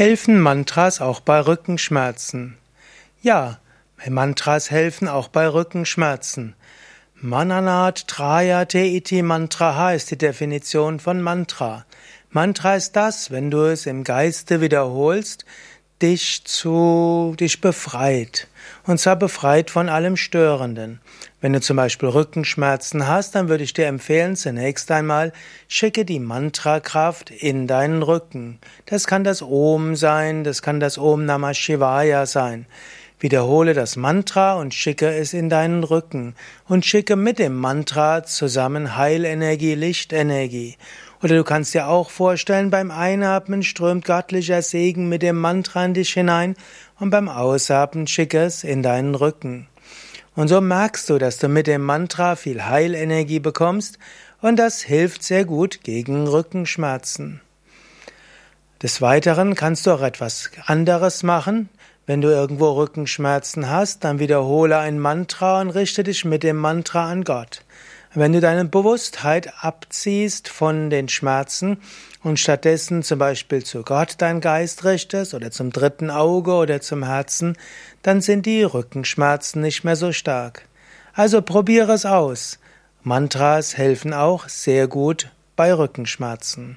Helfen Mantras auch bei Rückenschmerzen? Ja, Mantras helfen auch bei Rückenschmerzen. Mananat Trayate iti Mantraha ist die Definition von Mantra. Mantra ist das, wenn du es im Geiste wiederholst, dich zu, dich befreit. Und zwar befreit von allem Störenden. Wenn du zum Beispiel Rückenschmerzen hast, dann würde ich dir empfehlen, zunächst einmal, schicke die Mantrakraft in deinen Rücken. Das kann das Om sein, das kann das Om Namah Shivaya sein. Wiederhole das Mantra und schicke es in deinen Rücken und schicke mit dem Mantra zusammen Heilenergie, Lichtenergie. Oder du kannst dir auch vorstellen, beim Einatmen strömt göttlicher Segen mit dem Mantra in dich hinein und beim Ausatmen schicke es in deinen Rücken. Und so merkst du, dass du mit dem Mantra viel Heilenergie bekommst und das hilft sehr gut gegen Rückenschmerzen. Des Weiteren kannst du auch etwas anderes machen. Wenn du irgendwo Rückenschmerzen hast, dann wiederhole ein Mantra und richte dich mit dem Mantra an Gott. Wenn du deine Bewusstheit abziehst von den Schmerzen und stattdessen zum Beispiel zu Gott dein Geist richtest oder zum dritten Auge oder zum Herzen, dann sind die Rückenschmerzen nicht mehr so stark. Also probiere es aus. Mantras helfen auch sehr gut bei Rückenschmerzen.